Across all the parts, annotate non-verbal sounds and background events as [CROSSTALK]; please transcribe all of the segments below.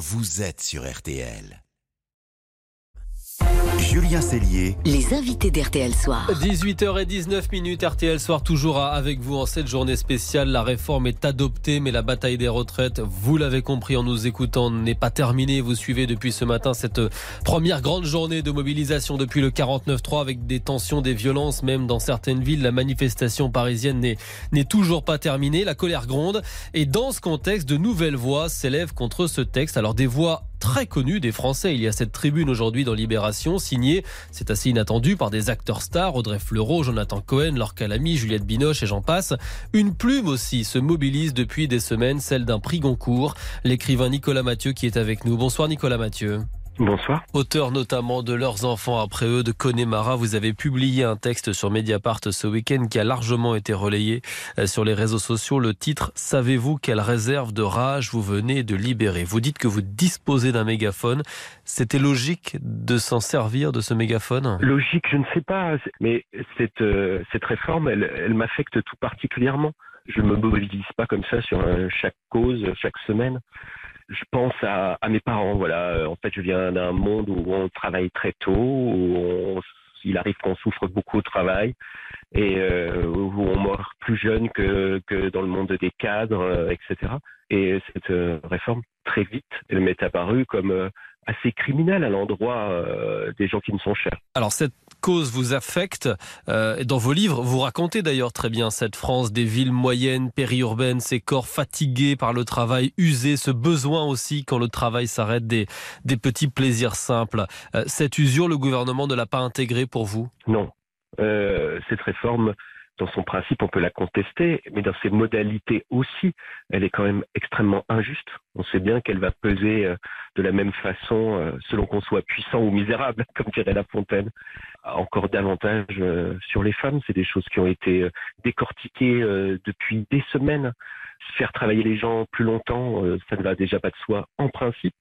vous êtes sur RTL. Julien Cellier. Les invités d'RTL Soir. 18h19 minutes, RTL Soir toujours avec vous en cette journée spéciale. La réforme est adoptée, mais la bataille des retraites, vous l'avez compris en nous écoutant, n'est pas terminée. Vous suivez depuis ce matin cette première grande journée de mobilisation depuis le 49-3 avec des tensions, des violences, même dans certaines villes. La manifestation parisienne n'est toujours pas terminée. La colère gronde. Et dans ce contexte, de nouvelles voix s'élèvent contre ce texte. Alors des voix très connu des Français. Il y a cette tribune aujourd'hui dans Libération, signée, c'est assez inattendu, par des acteurs stars, Audrey Fleurot, Jonathan Cohen, Laure Calamy, Juliette Binoche et j'en passe. Une plume aussi se mobilise depuis des semaines, celle d'un prix Goncourt, l'écrivain Nicolas Mathieu qui est avec nous. Bonsoir Nicolas Mathieu. Bonsoir. Auteur notamment de Leurs enfants après eux de Connemara, vous avez publié un texte sur Mediapart ce week-end qui a largement été relayé euh, sur les réseaux sociaux. Le titre Savez-vous quelle réserve de rage vous venez de libérer? Vous dites que vous disposez d'un mégaphone. C'était logique de s'en servir de ce mégaphone? Logique, je ne sais pas. Mais cette, euh, cette réforme, elle, elle m'affecte tout particulièrement. Je ne me mobilise pas comme ça sur euh, chaque cause, chaque semaine je pense à, à, mes parents. Voilà, en fait, je viens d'un monde où on travaille très tôt, où on, il arrive qu'on souffre beaucoup au travail et euh, où on meurt plus jeune que, que dans le monde des cadres, euh, etc. Et cette euh, réforme, très vite, elle m'est apparue comme euh, assez criminelle à l'endroit euh, des gens qui me sont chers. Alors cette cause vous affecte. Euh, dans vos livres, vous racontez d'ailleurs très bien cette France des villes moyennes, périurbaines, ces corps fatigués par le travail, usés, ce besoin aussi quand le travail s'arrête des, des petits plaisirs simples. Euh, cette usure, le gouvernement ne l'a pas intégrée pour vous? Non. Euh, cette réforme, dans son principe, on peut la contester, mais dans ses modalités aussi, elle est quand même extrêmement injuste. On sait bien qu'elle va peser euh, de la même façon euh, selon qu'on soit puissant ou misérable, [LAUGHS] comme dirait La Fontaine. Encore davantage euh, sur les femmes, c'est des choses qui ont été décortiquées depuis des semaines. Faire travailler les gens plus longtemps, ça ne va déjà pas de soi en principe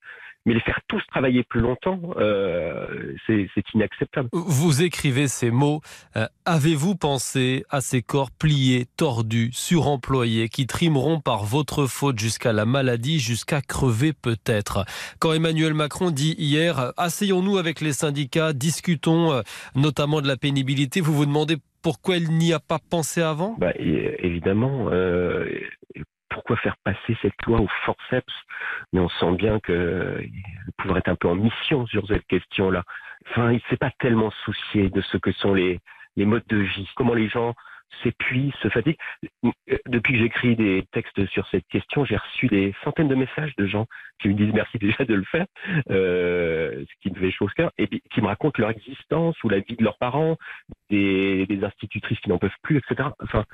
mais les faire tous travailler plus longtemps, euh, c'est inacceptable. Vous écrivez ces mots. Euh, Avez-vous pensé à ces corps pliés, tordus, suremployés, qui trimeront par votre faute jusqu'à la maladie, jusqu'à crever peut-être? Quand Emmanuel Macron dit hier, asseyons-nous avec les syndicats, discutons euh, notamment de la pénibilité, vous vous demandez pourquoi il n'y a pas pensé avant? Bah, Évidemment, euh, faire passer cette loi au forceps Mais on sent bien que le pouvoir est un peu en mission sur cette question-là. Enfin, il ne s'est pas tellement soucié de ce que sont les, les modes de vie, comment les gens s'épuisent, se fatiguent. Depuis que j'écris des textes sur cette question, j'ai reçu des centaines de messages de gens qui me disent merci déjà de le faire, euh, ce qui me fait chaud au cœur, et qui me racontent leur existence ou la vie de leurs parents, des, des institutrices qui n'en peuvent plus, etc. Enfin,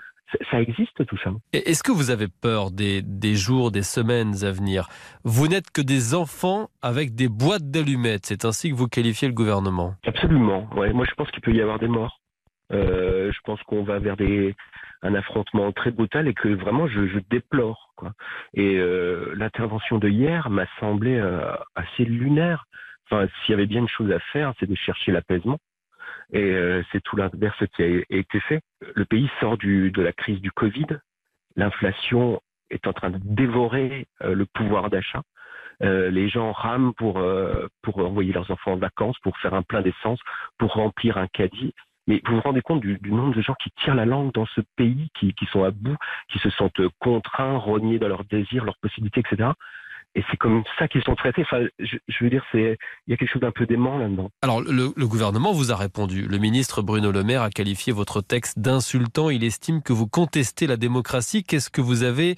ça existe tout ça. Est-ce que vous avez peur des, des, jours, des semaines à venir? Vous n'êtes que des enfants avec des boîtes d'allumettes. C'est ainsi que vous qualifiez le gouvernement? Absolument. Ouais. Moi, je pense qu'il peut y avoir des morts. Euh, je pense qu'on va vers des, un affrontement très brutal et que vraiment je, je déplore. Quoi. Et euh, l'intervention de hier m'a semblé euh, assez lunaire. Enfin, s'il y avait bien une chose à faire, c'est de chercher l'apaisement. Et euh, c'est tout l'inverse qui a été fait. Le pays sort du, de la crise du Covid. L'inflation est en train de dévorer euh, le pouvoir d'achat. Euh, les gens rament pour, euh, pour envoyer leurs enfants en vacances, pour faire un plein d'essence, pour remplir un caddie. Mais vous vous rendez compte du, du, nombre de gens qui tirent la langue dans ce pays, qui, qui sont à bout, qui se sentent contraints, rognés dans leurs désirs, leurs possibilités, etc et c'est comme ça qu'ils sont traités. Enfin, je, je veux dire, c'est il y a quelque chose d'un peu dément là-dedans. Alors, le, le, gouvernement vous a répondu. Le ministre Bruno Le Maire a qualifié votre texte d'insultant. Il estime que vous contestez la démocratie. Qu'est-ce que vous avez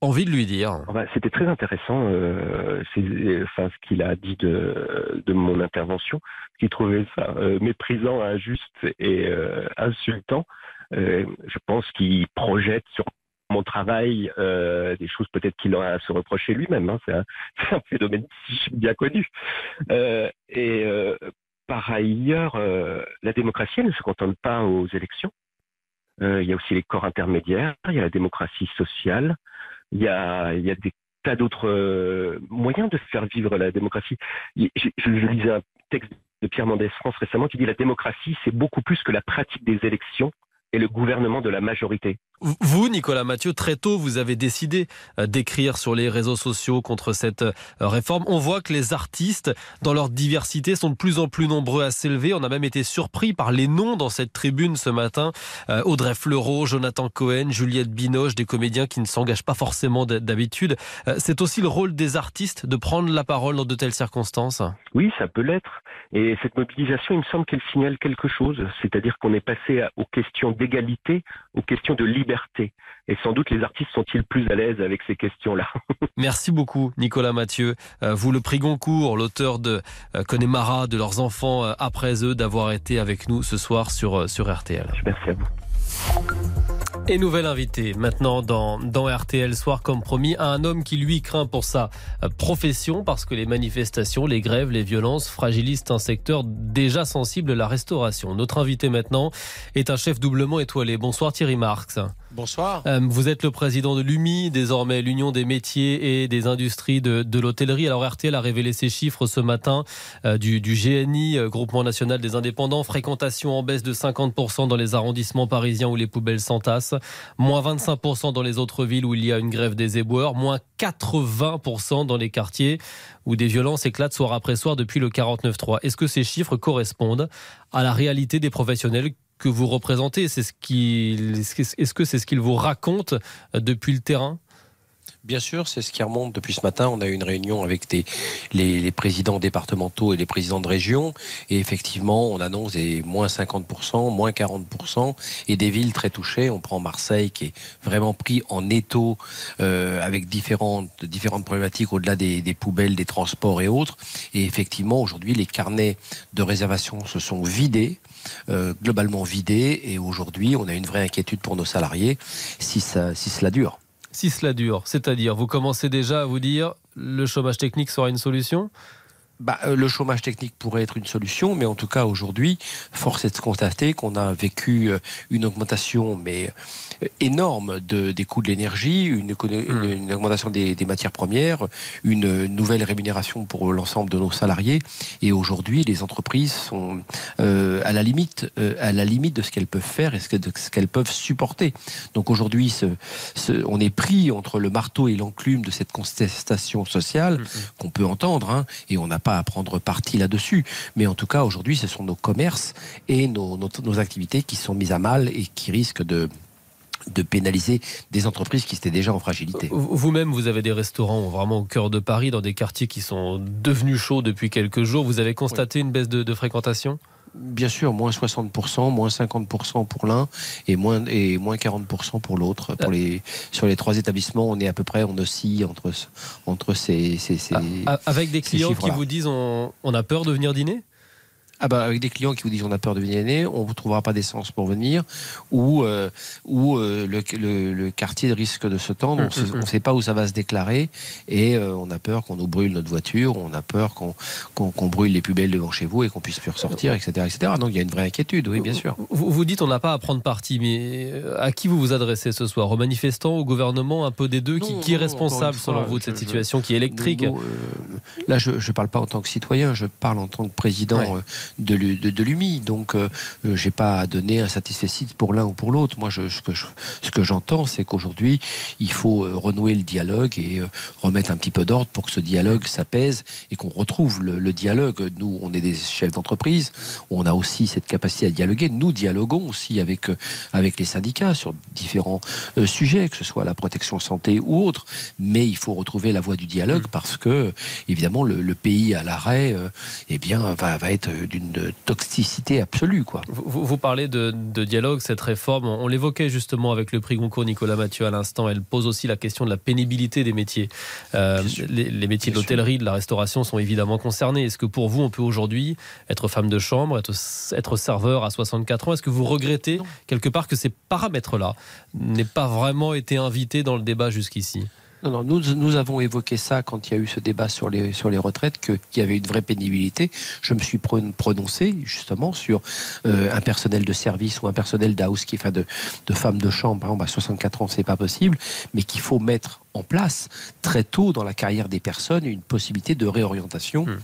envie de lui dire? Enfin, C'était très intéressant, euh, enfin, ce qu'il a dit de, de mon intervention, qu'il trouvait ça euh, méprisant, injuste et euh, insultant. Je pense qu'il projette sur mon travail, euh, des choses peut-être qu'il a à se reprocher lui-même. Hein, c'est un, [LAUGHS] phénomène bien connu. Euh, et euh, par ailleurs, la démocratie ne se contente pas aux élections. Il y a aussi les corps intermédiaires, il y a la démocratie sociale, il y a, des tas d'autres moyens de faire vivre la démocratie. Je lisais un texte de Pierre Mendès France récemment qui dit la démocratie, c'est beaucoup plus que la pratique des élections et le gouvernement de la majorité. Vous, Nicolas Mathieu, très tôt, vous avez décidé euh, d'écrire sur les réseaux sociaux contre cette euh, réforme. On voit que les artistes, dans leur diversité, sont de plus en plus nombreux à s'élever. On a même été surpris par les noms dans cette tribune ce matin. Euh, Audrey Fleurot, Jonathan Cohen, Juliette Binoche, des comédiens qui ne s'engagent pas forcément d'habitude. C'est aussi le rôle des artistes de prendre la parole dans de telles circonstances Oui, ça peut l'être. Et cette mobilisation, il me semble qu'elle signale quelque chose. C'est-à-dire qu'on est passé aux questions d'égalité, aux questions de liberté et sans doute les artistes sont-ils plus à l'aise avec ces questions-là. [LAUGHS] Merci beaucoup Nicolas Mathieu. Euh, vous le prix Goncourt, l'auteur de euh, Connemara, de leurs enfants euh, après eux, d'avoir été avec nous ce soir sur, sur RTL. Merci à vous. Et nouvelle invitée maintenant dans, dans RTL Soir comme promis, un homme qui lui craint pour sa profession parce que les manifestations, les grèves, les violences fragilisent un secteur déjà sensible, la restauration. Notre invité maintenant est un chef doublement étoilé. Bonsoir Thierry Marx. Bonsoir. Euh, vous êtes le président de l'UMI, désormais l'Union des métiers et des industries de, l'hôtellerie. Alors RTL a révélé ces chiffres ce matin euh, du, du, GNI, euh, Groupement National des Indépendants. Fréquentation en baisse de 50% dans les arrondissements parisiens où les poubelles s'entassent. Moins 25% dans les autres villes où il y a une grève des éboueurs. Moins 80% dans les quartiers où des violences éclatent soir après soir depuis le 49-3. Est-ce que ces chiffres correspondent à la réalité des professionnels que vous représentez. C'est ce qui, est-ce que c'est ce qu'ils vous racontent euh, depuis le terrain? Bien sûr, c'est ce qui remonte depuis ce matin. On a eu une réunion avec les, présidents départementaux et les présidents de région. Et effectivement, on annonce des moins 50%, moins 40% et des villes très touchées. On prend Marseille qui est vraiment pris en étau euh, avec différentes, différentes problématiques au-delà des, des, poubelles, des transports et autres. Et effectivement, aujourd'hui, les carnets de réservation se sont vidés. Euh, globalement vidés et aujourd'hui on a une vraie inquiétude pour nos salariés si, ça, si cela dure. Si cela dure, c'est-à-dire vous commencez déjà à vous dire le chômage technique sera une solution bah, euh, le chômage technique pourrait être une solution, mais en tout cas aujourd'hui, force est de constater qu'on a vécu euh, une augmentation, mais euh, énorme de, des coûts de l'énergie, une, une, hmm. augmentation des, des, matières premières, une nouvelle rémunération pour l'ensemble de nos salariés. Et aujourd'hui, les entreprises sont euh, à la limite, à la limite de ce qu'elles peuvent faire et ce qu'elles peuvent supporter. Donc aujourd'hui, ce, ce, on est pris entre le marteau et l'enclume de cette contestation sociale hmm, hmm. qu'on peut entendre, hein, et on n'a pas à prendre parti là-dessus. Mais en tout cas, aujourd'hui, ce sont nos commerces et nos, nos, activités qui sont mises à mal et qui risquent de de pénaliser des entreprises qui étaient déjà en fragilité. Vous-même, vous avez des restaurants vraiment au cœur de Paris, dans des quartiers qui sont devenus chauds depuis quelques jours. Vous avez constaté une baisse de fréquentation? Bien sûr, moins 60%, moins 50% pour l'un et moins, et moins 40% pour l'autre. Pour les, sur les trois établissements, on est à peu près, on oscille entre, entre ces, ces, ces Avec des clients qui vous disent on, on a peur de venir dîner? Ah bah, avec des clients qui vous disent on a peur de venir on ne trouvera pas d'essence pour venir, ou, euh, ou euh, le, le, quartier risque de se tendre, on ne sait pas où ça va se déclarer, et euh, on a peur qu'on nous brûle notre voiture, on a peur qu'on qu'on brûle les poubelles devant chez vous et qu'on puisse plus ressortir, etc., etc. Donc il y a une vraie inquiétude, oui, bien sûr. Vous, vous dites on n'a pas à prendre parti, mais à qui vous vous adressez ce soir? Aux manifestants, au gouvernement, un peu des deux? Qui, qui est responsable selon vous de cette situation qui est électrique? Là, je ne parle pas en tant que citoyen, je parle en tant que président de, de, l'UMI. Donc, euh, euh, j'ai pas à donner un satisfait pour l'un ou pour l'autre. Moi, je, ce que ce que j'entends, c'est qu'aujourd'hui, il faut euh, renouer le dialogue et remettre un petit peu d'ordre pour que ce dialogue s'apaise et qu'on retrouve le, dialogue. Nous, on est des chefs d'entreprise, on a aussi cette capacité à dialoguer. Nous dialoguons aussi avec avec les syndicats sur différents sujets, que ce soit la protection santé ou autre. Mais il faut retrouver la voie du dialogue mmh. parce que, évidemment, le, pays à l'arrêt, eh bien, va, va être d'une une toxicité absolue. Quoi. Vous, vous parlez de, dialogue, cette réforme, on, l'évoquait justement avec le prix Goncourt Nicolas Mathieu à l'instant, elle pose aussi la question de la pénibilité des métiers. Euh, les, métiers de l'hôtellerie, de la restauration sont évidemment concernés. Est-ce que pour vous, on peut aujourd'hui être femme de chambre, être, être serveur à 64 ans? Est-ce que vous regrettez quelque part que ces paramètres-là n'aient pas vraiment été invités dans le débat jusqu'ici? Non, non, nous, avons évoqué ça quand il y a eu ce débat sur les, sur les retraites, qu'il y avait une vraie pénibilité. Je me suis prononcé justement sur euh, un personnel de service ou un personnel d'house, enfin de, de femmes de chambre, par exemple, à 64 ans, c'est pas possible, mais qu'il faut mettre en place très tôt dans la carrière des personnes une possibilité de réorientation. Hmm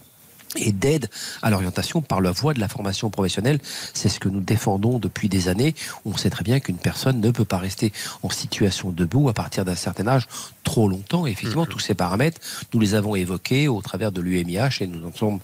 et d'aide à l'orientation par la voie de la formation professionnelle. C'est ce que nous défendons depuis des années. On sait très bien qu'une personne ne peut pas rester en situation debout à partir d'un certain âge trop longtemps. Et effectivement, mhm. tous ces paramètres, nous les avons évoqués au travers de l'UMIH et nous en sommes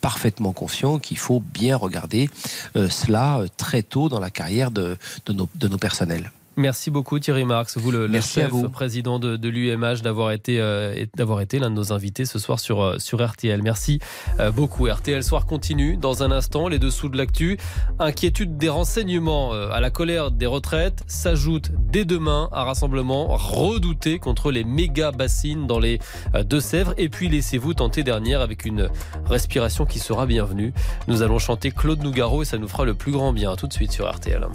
parfaitement conscients qu'il faut bien regarder euh, cela euh, très tôt dans la carrière de, de nos personnels. Merci beaucoup Thierry Marx, vous le, chef président de, de l'UMH, d'avoir été, euh, d'avoir été l'un de nos invités ce soir sur, euh, sur RTL. Merci euh, beaucoup. RTL Soir continue dans un instant, les dessous de l'actu. Inquiétude des renseignements à la colère des retraites s'ajoute dès demain un rassemblement redouté contre les méga bassines dans les Deux-Sèvres. Et puis laissez-vous tenter dernière avec une respiration qui sera bienvenue. Nous allons chanter Claude Nougaro et ça nous fera le plus grand bien. tout de suite sur RTL.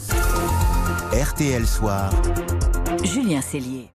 RTL Soir. Julien Cellier.